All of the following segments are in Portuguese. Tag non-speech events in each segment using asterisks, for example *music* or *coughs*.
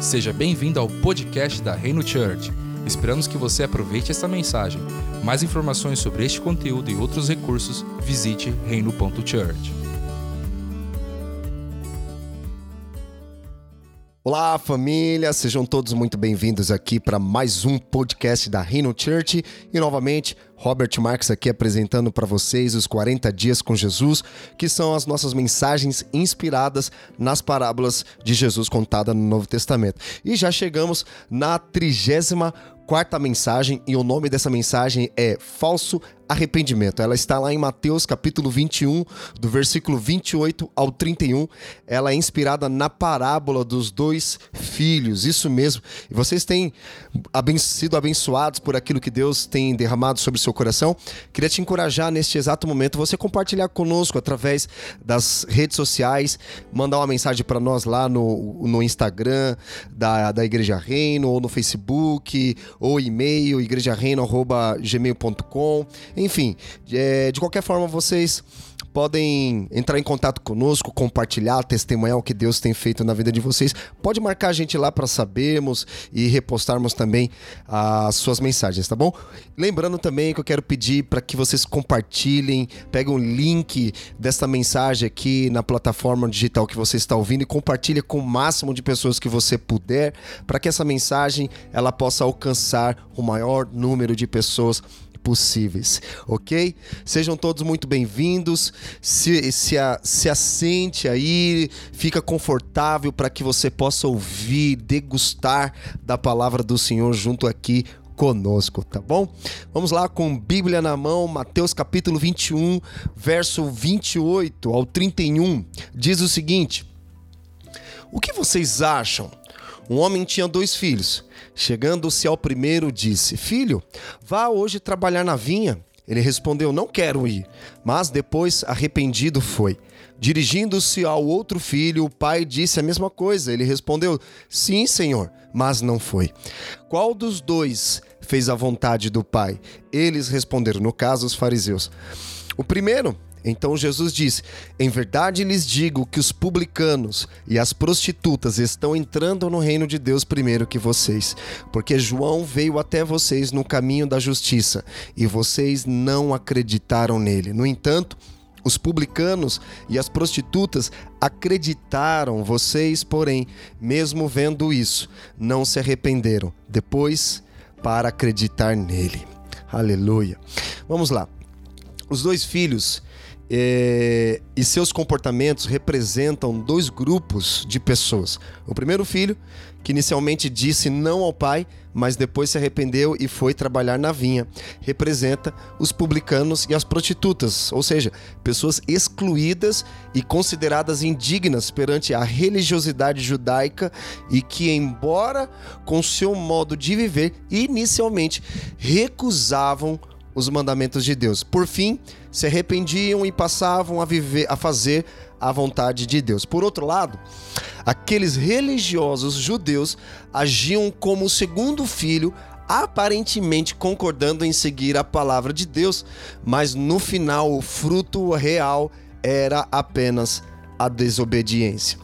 Seja bem-vindo ao podcast da Reino Church. Esperamos que você aproveite esta mensagem. Mais informações sobre este conteúdo e outros recursos, visite reino.church. Olá, família, sejam todos muito bem-vindos aqui para mais um podcast da Reino Church e novamente Robert Marques aqui apresentando para vocês os 40 dias com Jesus, que são as nossas mensagens inspiradas nas parábolas de Jesus contada no Novo Testamento. E já chegamos na trigésima quarta mensagem e o nome dessa mensagem é Falso Arrependimento. Ela está lá em Mateus capítulo 21, do versículo 28 ao 31. Ela é inspirada na parábola dos dois filhos, isso mesmo. E vocês têm sido abençoados por aquilo que Deus tem derramado sobre seu coração. Queria te encorajar neste exato momento você compartilhar conosco através das redes sociais, mandar uma mensagem para nós lá no, no Instagram da, da Igreja Reino ou no Facebook ou e-mail igrejareino@gmail.com. Enfim, é, de qualquer forma vocês podem entrar em contato conosco, compartilhar, testemunhar o que Deus tem feito na vida de vocês. Pode marcar a gente lá para sabermos e repostarmos também as suas mensagens, tá bom? Lembrando também que eu quero pedir para que vocês compartilhem, peguem o link desta mensagem aqui na plataforma digital que você está ouvindo e compartilhe com o máximo de pessoas que você puder, para que essa mensagem ela possa alcançar o maior número de pessoas possíveis, ok? Sejam todos muito bem-vindos. Se, se, se assente aí, fica confortável para que você possa ouvir, degustar da palavra do Senhor junto aqui conosco, tá bom? Vamos lá com Bíblia na mão, Mateus capítulo 21, verso 28 ao 31. Diz o seguinte: O que vocês acham? Um homem tinha dois filhos. Chegando-se ao primeiro, disse: Filho, vá hoje trabalhar na vinha. Ele respondeu: Não quero ir. Mas depois, arrependido, foi. Dirigindo-se ao outro filho, o pai disse a mesma coisa. Ele respondeu: Sim, senhor, mas não foi. Qual dos dois fez a vontade do pai? Eles responderam, no caso, os fariseus. O primeiro, então Jesus disse: Em verdade lhes digo que os publicanos e as prostitutas estão entrando no reino de Deus primeiro que vocês, porque João veio até vocês no caminho da justiça e vocês não acreditaram nele. No entanto, os publicanos e as prostitutas acreditaram, vocês, porém, mesmo vendo isso, não se arrependeram depois para acreditar nele. Aleluia. Vamos lá. Os dois filhos é, e seus comportamentos representam dois grupos de pessoas. O primeiro filho, que inicialmente disse não ao pai, mas depois se arrependeu e foi trabalhar na vinha, representa os publicanos e as prostitutas, ou seja, pessoas excluídas e consideradas indignas perante a religiosidade judaica e que, embora com seu modo de viver, inicialmente recusavam os mandamentos de Deus. Por fim, se arrependiam e passavam a viver, a fazer a vontade de Deus. Por outro lado, aqueles religiosos judeus agiam como o segundo filho, aparentemente concordando em seguir a palavra de Deus, mas no final o fruto real era apenas a desobediência.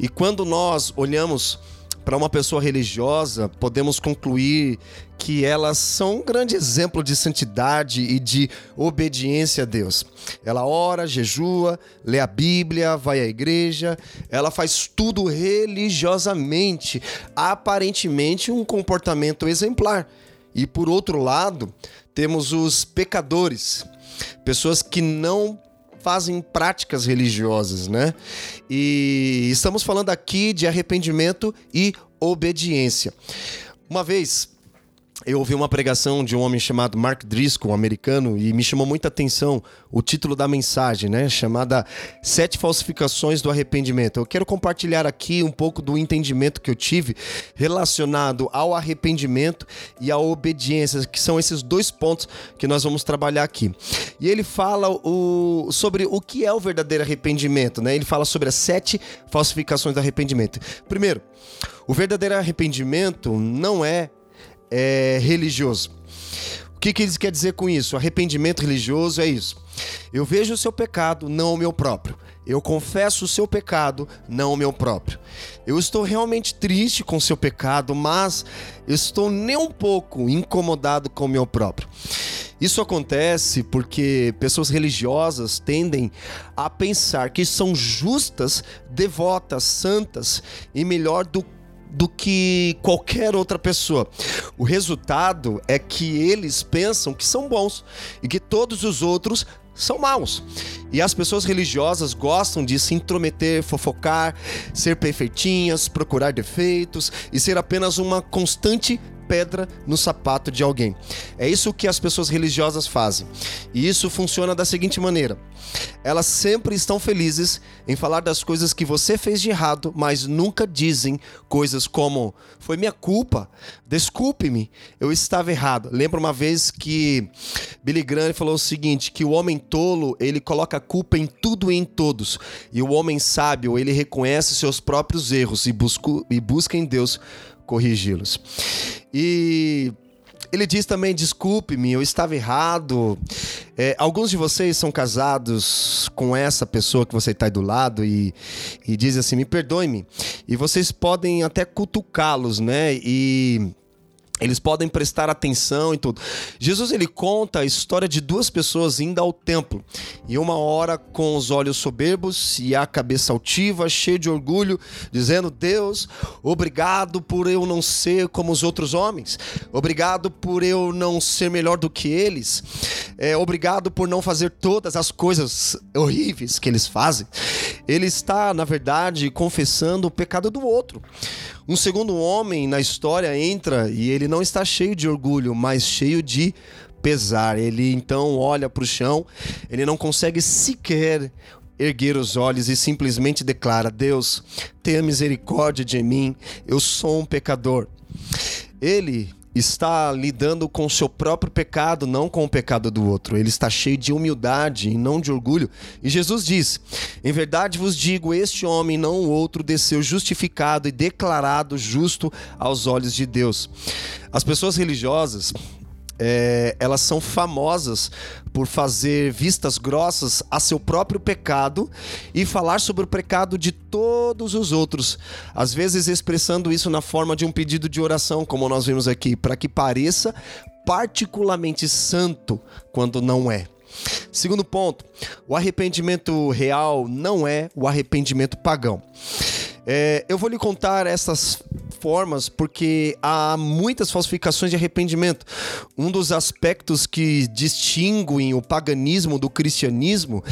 E quando nós olhamos para uma pessoa religiosa, podemos concluir que elas são um grande exemplo de santidade e de obediência a Deus. Ela ora, jejua, lê a Bíblia, vai à igreja, ela faz tudo religiosamente, aparentemente um comportamento exemplar. E por outro lado, temos os pecadores, pessoas que não fazem práticas religiosas, né? E estamos falando aqui de arrependimento e obediência. Uma vez eu ouvi uma pregação de um homem chamado Mark Driscoll, americano, e me chamou muita atenção o título da mensagem, né? Chamada Sete Falsificações do Arrependimento. Eu quero compartilhar aqui um pouco do entendimento que eu tive relacionado ao arrependimento e à obediência, que são esses dois pontos que nós vamos trabalhar aqui. E ele fala o, sobre o que é o verdadeiro arrependimento, né? Ele fala sobre as sete falsificações do arrependimento. Primeiro, o verdadeiro arrependimento não é é, religioso. O que, que ele quer dizer com isso? Arrependimento religioso é isso. Eu vejo o seu pecado, não o meu próprio. Eu confesso o seu pecado, não o meu próprio. Eu estou realmente triste com o seu pecado, mas estou nem um pouco incomodado com o meu próprio. Isso acontece porque pessoas religiosas tendem a pensar que são justas, devotas, santas e melhor do do que qualquer outra pessoa. O resultado é que eles pensam que são bons e que todos os outros são maus. E as pessoas religiosas gostam de se intrometer, fofocar, ser perfeitinhas, procurar defeitos e ser apenas uma constante pedra no sapato de alguém. É isso que as pessoas religiosas fazem. E isso funciona da seguinte maneira: elas sempre estão felizes em falar das coisas que você fez de errado, mas nunca dizem coisas como: foi minha culpa, desculpe-me, eu estava errado. Lembra uma vez que Billy Graham falou o seguinte: que o homem tolo ele coloca a culpa em tudo e em todos, e o homem sábio ele reconhece seus próprios erros e busca, e busca em Deus corrigi-los. E ele diz também: desculpe-me, eu estava errado. É, alguns de vocês são casados com essa pessoa que você está aí do lado e, e diz assim: me perdoe-me. E vocês podem até cutucá-los, né? E eles podem prestar atenção e tudo. Jesus ele conta a história de duas pessoas indo ao templo. E uma hora com os olhos soberbos e a cabeça altiva, cheio de orgulho, dizendo: "Deus, obrigado por eu não ser como os outros homens. Obrigado por eu não ser melhor do que eles. É, obrigado por não fazer todas as coisas horríveis que eles fazem." Ele está, na verdade, confessando o pecado do outro. Um segundo homem na história entra e ele não está cheio de orgulho, mas cheio de pesar. Ele então olha para o chão, ele não consegue sequer erguer os olhos e simplesmente declara: Deus, tenha misericórdia de mim, eu sou um pecador. Ele está lidando com o seu próprio pecado, não com o pecado do outro. Ele está cheio de humildade e não de orgulho. E Jesus diz: Em verdade vos digo, este homem, não o outro, desceu justificado e declarado justo aos olhos de Deus. As pessoas religiosas, é, elas são famosas por fazer vistas grossas a seu próprio pecado e falar sobre o pecado de todos os outros, às vezes expressando isso na forma de um pedido de oração, como nós vimos aqui, para que pareça particularmente santo quando não é. Segundo ponto, o arrependimento real não é o arrependimento pagão. É, eu vou lhe contar essas formas porque há muitas falsificações de arrependimento. Um dos aspectos que distinguem o paganismo do cristianismo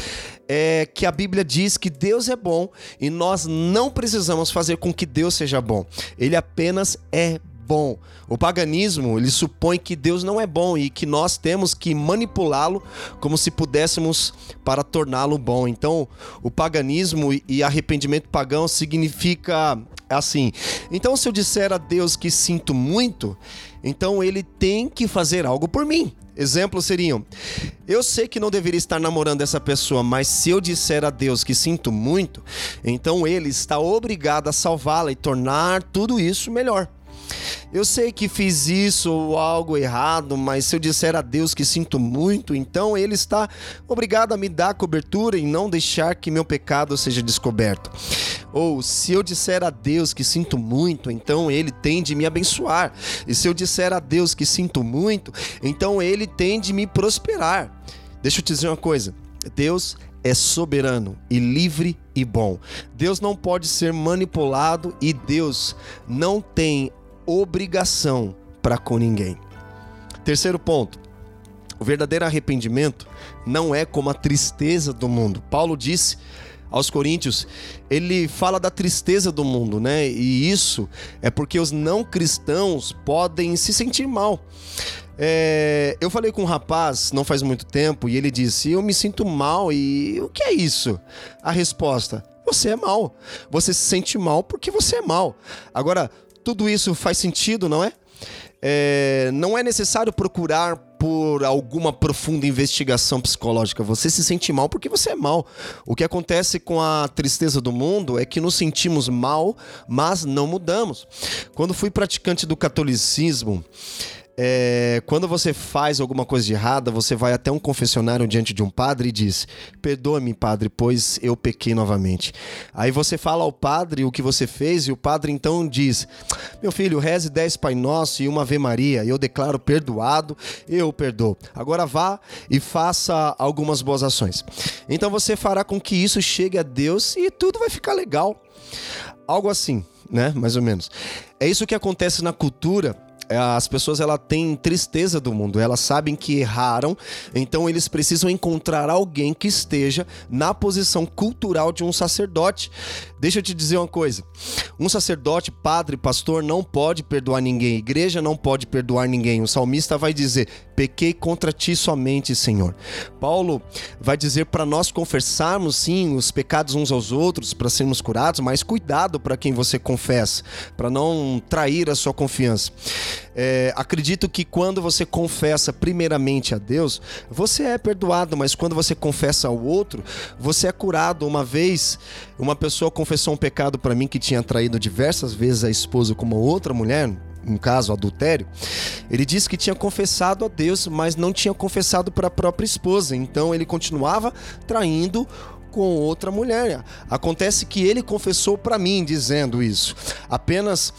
é que a Bíblia diz que Deus é bom e nós não precisamos fazer com que Deus seja bom. Ele apenas é bom. O paganismo, ele supõe que Deus não é bom e que nós temos que manipulá-lo como se pudéssemos para torná-lo bom. Então, o paganismo e arrependimento pagão significa assim. Então, se eu disser a Deus que sinto muito, então ele tem que fazer algo por mim. Exemplos seriam: eu sei que não deveria estar namorando essa pessoa, mas se eu disser a Deus que sinto muito, então ele está obrigado a salvá-la e tornar tudo isso melhor. Eu sei que fiz isso ou algo errado, mas se eu disser a Deus que sinto muito, então Ele está obrigado a me dar cobertura e não deixar que meu pecado seja descoberto. Ou se eu disser a Deus que sinto muito, então Ele tem de me abençoar. E se eu disser a Deus que sinto muito, então Ele tem de me prosperar. Deixa eu te dizer uma coisa: Deus é soberano e livre e bom. Deus não pode ser manipulado e Deus não tem obrigação para com ninguém. Terceiro ponto. O verdadeiro arrependimento não é como a tristeza do mundo. Paulo disse aos Coríntios, ele fala da tristeza do mundo, né? E isso é porque os não cristãos podem se sentir mal. É, eu falei com um rapaz não faz muito tempo e ele disse: Eu me sinto mal. E o que é isso? A resposta: Você é mal. Você se sente mal porque você é mal. Agora, tudo isso faz sentido, não é? é? Não é necessário procurar por alguma profunda investigação psicológica. Você se sente mal porque você é mal. O que acontece com a tristeza do mundo é que nos sentimos mal, mas não mudamos. Quando fui praticante do catolicismo, é, quando você faz alguma coisa de errada, você vai até um confessionário diante de um padre e diz: Perdoa-me, padre, pois eu pequei novamente. Aí você fala ao padre o que você fez e o padre então diz: Meu filho, reze dez Pai Nosso e uma Ave Maria. Eu declaro perdoado, eu perdoo. Agora vá e faça algumas boas ações. Então você fará com que isso chegue a Deus e tudo vai ficar legal. Algo assim, né? Mais ou menos. É isso que acontece na cultura as pessoas ela têm tristeza do mundo, elas sabem que erraram, então eles precisam encontrar alguém que esteja na posição cultural de um sacerdote. Deixa eu te dizer uma coisa: um sacerdote, padre, pastor não pode perdoar ninguém, igreja não pode perdoar ninguém. O salmista vai dizer: pequei contra ti somente, Senhor. Paulo vai dizer para nós confessarmos sim os pecados uns aos outros para sermos curados, mas cuidado para quem você confessa, para não trair a sua confiança. É, acredito que quando você confessa primeiramente a Deus, você é perdoado, mas quando você confessa ao outro, você é curado. Uma vez, uma pessoa confessou um pecado para mim que tinha traído diversas vezes a esposa com uma outra mulher, um caso adultério, ele disse que tinha confessado a Deus, mas não tinha confessado para a própria esposa. Então ele continuava traindo com outra mulher. Acontece que ele confessou para mim dizendo isso. Apenas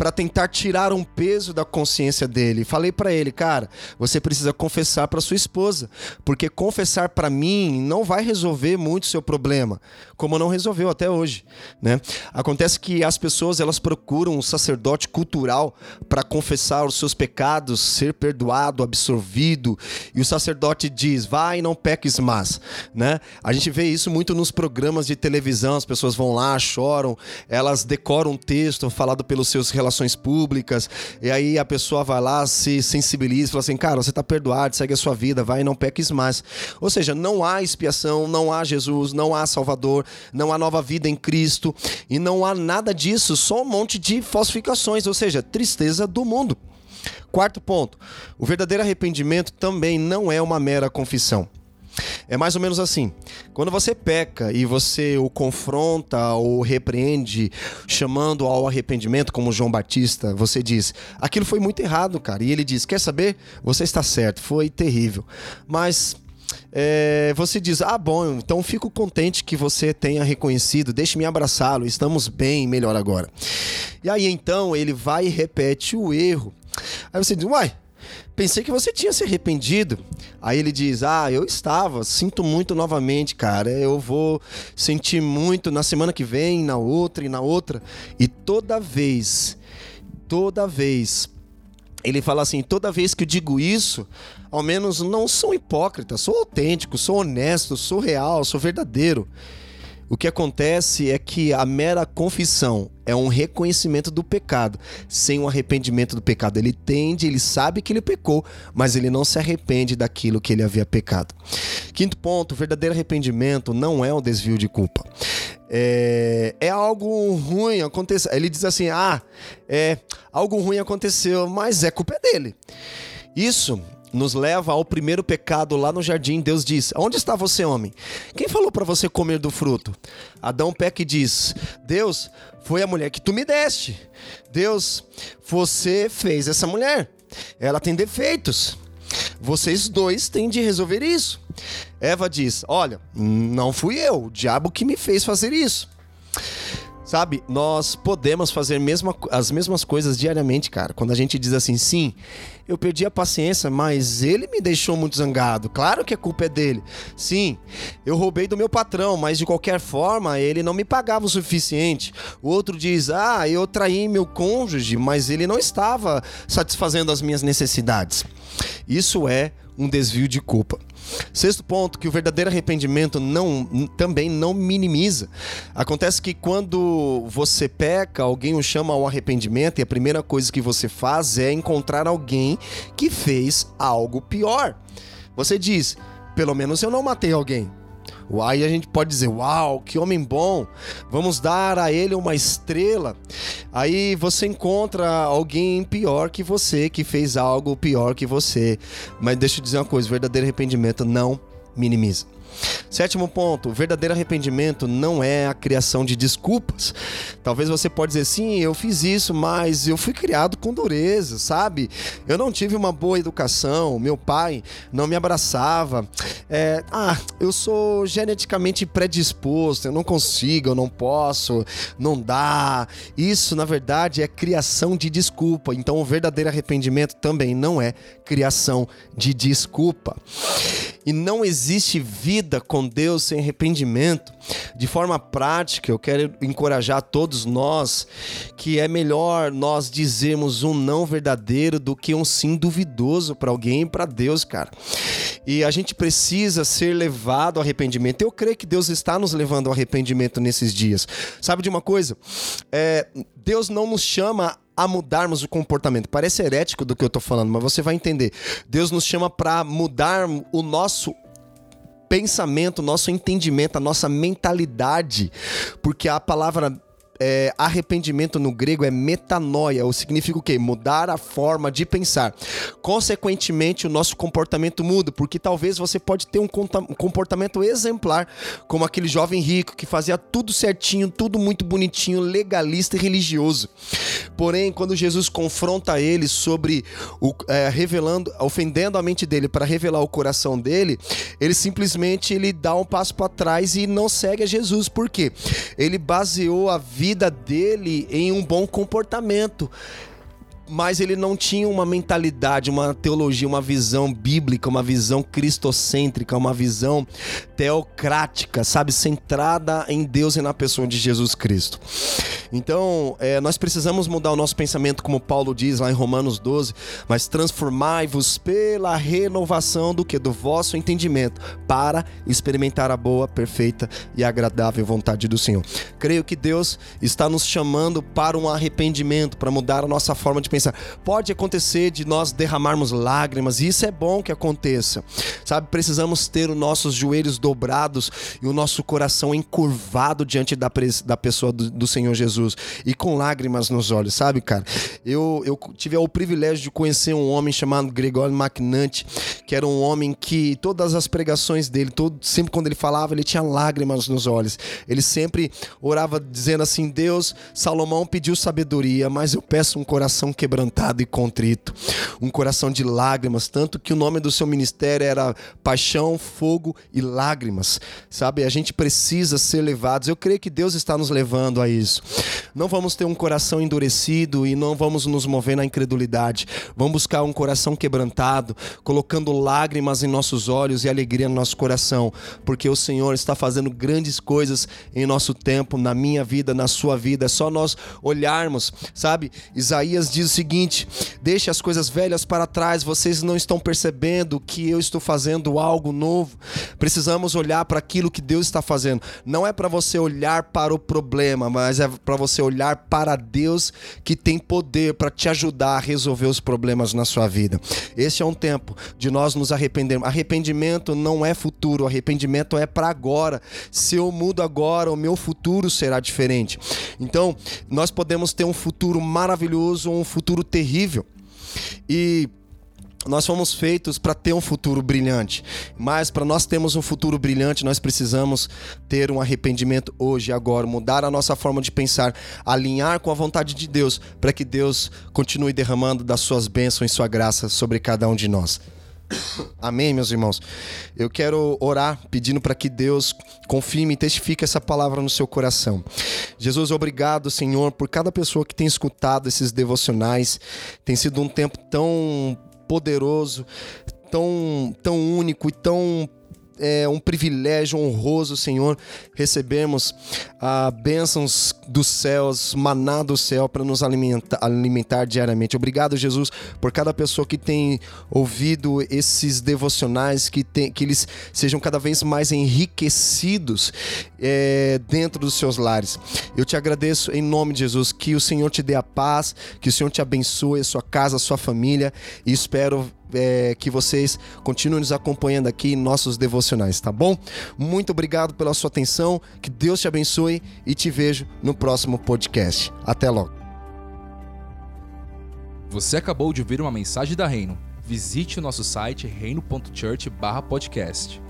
para tentar tirar um peso da consciência dele. Falei para ele, cara, você precisa confessar para sua esposa, porque confessar para mim não vai resolver muito seu problema, como não resolveu até hoje, né? Acontece que as pessoas elas procuram um sacerdote cultural para confessar os seus pecados, ser perdoado, absorvido, e o sacerdote diz: "Vai, não peques mais", né? A gente vê isso muito nos programas de televisão, as pessoas vão lá, choram, elas decoram um texto falado pelos seus relacionamentos relações públicas, e aí a pessoa vai lá, se sensibiliza, fala assim, cara, você está perdoado, segue a sua vida, vai e não peques mais. Ou seja, não há expiação, não há Jesus, não há Salvador, não há nova vida em Cristo, e não há nada disso, só um monte de falsificações, ou seja, tristeza do mundo. Quarto ponto: o verdadeiro arrependimento também não é uma mera confissão. É mais ou menos assim. Quando você peca e você o confronta ou repreende, chamando ao arrependimento, como João Batista, você diz: aquilo foi muito errado, cara. E ele diz: quer saber? Você está certo, foi terrível. Mas é, você diz: Ah, bom, então fico contente que você tenha reconhecido, deixe-me abraçá-lo, estamos bem, melhor agora. E aí então ele vai e repete o erro. Aí você diz: Uai, Pensei que você tinha se arrependido. Aí ele diz: Ah, eu estava, sinto muito novamente, cara. Eu vou sentir muito na semana que vem, na outra e na outra. E toda vez, toda vez, ele fala assim: toda vez que eu digo isso, ao menos não sou hipócrita, sou autêntico, sou honesto, sou real, sou verdadeiro. O que acontece é que a mera confissão é um reconhecimento do pecado, sem o arrependimento do pecado. Ele tende, ele sabe que ele pecou, mas ele não se arrepende daquilo que ele havia pecado. Quinto ponto: o verdadeiro arrependimento não é um desvio de culpa. É, é algo ruim aconteceu. Ele diz assim: ah, é algo ruim aconteceu, mas é culpa dele. Isso nos leva ao primeiro pecado lá no jardim. Deus diz: Onde está você, homem? Quem falou para você comer do fruto? Adão peca e diz: Deus, foi a mulher que tu me deste. Deus, você fez essa mulher. Ela tem defeitos. Vocês dois têm de resolver isso. Eva diz: Olha, não fui eu, o diabo que me fez fazer isso. Sabe, nós podemos fazer mesma, as mesmas coisas diariamente, cara. Quando a gente diz assim, sim, eu perdi a paciência, mas ele me deixou muito zangado. Claro que a culpa é dele. Sim, eu roubei do meu patrão, mas de qualquer forma ele não me pagava o suficiente. O outro diz, ah, eu traí meu cônjuge, mas ele não estava satisfazendo as minhas necessidades. Isso é um desvio de culpa. Sexto ponto, que o verdadeiro arrependimento não, também não minimiza. Acontece que quando você peca, alguém o chama ao arrependimento e a primeira coisa que você faz é encontrar alguém que fez algo pior. Você diz, pelo menos eu não matei alguém. Aí a gente pode dizer: Uau, que homem bom, vamos dar a ele uma estrela. Aí você encontra alguém pior que você, que fez algo pior que você. Mas deixa eu dizer uma coisa: verdadeiro arrependimento não minimiza. Sétimo ponto, o verdadeiro arrependimento não é a criação de desculpas. Talvez você pode dizer, sim, eu fiz isso, mas eu fui criado com dureza, sabe? Eu não tive uma boa educação, meu pai não me abraçava. É, ah, eu sou geneticamente predisposto, eu não consigo, eu não posso, não dá. Isso, na verdade, é criação de desculpa. Então, o verdadeiro arrependimento também não é criação de desculpa. E não existe vida com Deus sem arrependimento. De forma prática, eu quero encorajar todos nós que é melhor nós dizermos um não verdadeiro do que um sim duvidoso para alguém e para Deus, cara. E a gente precisa ser levado ao arrependimento. Eu creio que Deus está nos levando ao arrependimento nesses dias. Sabe de uma coisa? É, Deus não nos chama a mudarmos o comportamento. Parece herético do que eu estou falando, mas você vai entender. Deus nos chama para mudar o nosso pensamento, nosso entendimento, a nossa mentalidade, porque a palavra é, arrependimento no grego é metanoia, ou significa o quê? Mudar a forma de pensar. Consequentemente, o nosso comportamento muda, porque talvez você pode ter um comportamento exemplar, como aquele jovem rico que fazia tudo certinho, tudo muito bonitinho, legalista e religioso. Porém, quando Jesus confronta ele sobre o é, revelando, ofendendo a mente dele para revelar o coração dele, ele simplesmente ele dá um passo para trás e não segue a Jesus. Por quê? Ele baseou a vida vida dele em um bom comportamento mas ele não tinha uma mentalidade, uma teologia, uma visão bíblica, uma visão cristocêntrica, uma visão teocrática, sabe, centrada em Deus e na pessoa de Jesus Cristo. Então, é, nós precisamos mudar o nosso pensamento, como Paulo diz lá em Romanos 12, mas transformai-vos pela renovação do que? Do vosso entendimento, para experimentar a boa, perfeita e agradável vontade do Senhor. Creio que Deus está nos chamando para um arrependimento, para mudar a nossa forma de pode acontecer de nós derramarmos lágrimas, e isso é bom que aconteça. Sabe, precisamos ter os nossos joelhos dobrados e o nosso coração encurvado diante da, da pessoa do, do Senhor Jesus e com lágrimas nos olhos, sabe, cara? Eu, eu tive o privilégio de conhecer um homem chamado Gregório McNutt, que era um homem que todas as pregações dele, todo, sempre quando ele falava, ele tinha lágrimas nos olhos. Ele sempre orava dizendo assim: Deus, Salomão pediu sabedoria, mas eu peço um coração quebrado quebrantado e contrito, um coração de lágrimas, tanto que o nome do seu ministério era Paixão, Fogo e Lágrimas. Sabe, a gente precisa ser levados. Eu creio que Deus está nos levando a isso. Não vamos ter um coração endurecido e não vamos nos mover na incredulidade. Vamos buscar um coração quebrantado, colocando lágrimas em nossos olhos e alegria no nosso coração, porque o Senhor está fazendo grandes coisas em nosso tempo, na minha vida, na sua vida. É só nós olharmos, sabe? Isaías diz seguinte: deixe as coisas velhas para trás, vocês não estão percebendo que eu estou fazendo algo novo. Precisamos olhar para aquilo que Deus está fazendo. Não é para você olhar para o problema, mas é para você olhar para Deus que tem poder para te ajudar a resolver os problemas na sua vida. Esse é um tempo de nós nos arrependermos. Arrependimento não é futuro, arrependimento é para agora. Se eu mudo agora, o meu futuro será diferente. Então, nós podemos ter um futuro maravilhoso, um futuro futuro terrível. E nós fomos feitos para ter um futuro brilhante, mas para nós termos um futuro brilhante, nós precisamos ter um arrependimento hoje, agora, mudar a nossa forma de pensar, alinhar com a vontade de Deus, para que Deus continue derramando das suas bênçãos e sua graça sobre cada um de nós. *coughs* Amém, meus irmãos. Eu quero orar pedindo para que Deus confirme e testifique essa palavra no seu coração. Jesus, obrigado, Senhor, por cada pessoa que tem escutado esses devocionais. Tem sido um tempo tão poderoso, tão, tão único e tão é um privilégio honroso, Senhor, recebermos ah, bênçãos dos céus, maná do céu para nos alimentar, alimentar diariamente. Obrigado, Jesus, por cada pessoa que tem ouvido esses devocionais, que, tem, que eles sejam cada vez mais enriquecidos é, dentro dos seus lares. Eu te agradeço em nome de Jesus, que o Senhor te dê a paz, que o Senhor te abençoe, a sua casa, a sua família, e espero é, que vocês continuem nos acompanhando aqui em nossos devocionais, tá bom? Muito obrigado pela sua atenção, que Deus te abençoe e te vejo no próximo podcast. Até logo. Você acabou de ouvir uma mensagem da Reino. Visite o nosso site reino.church/podcast.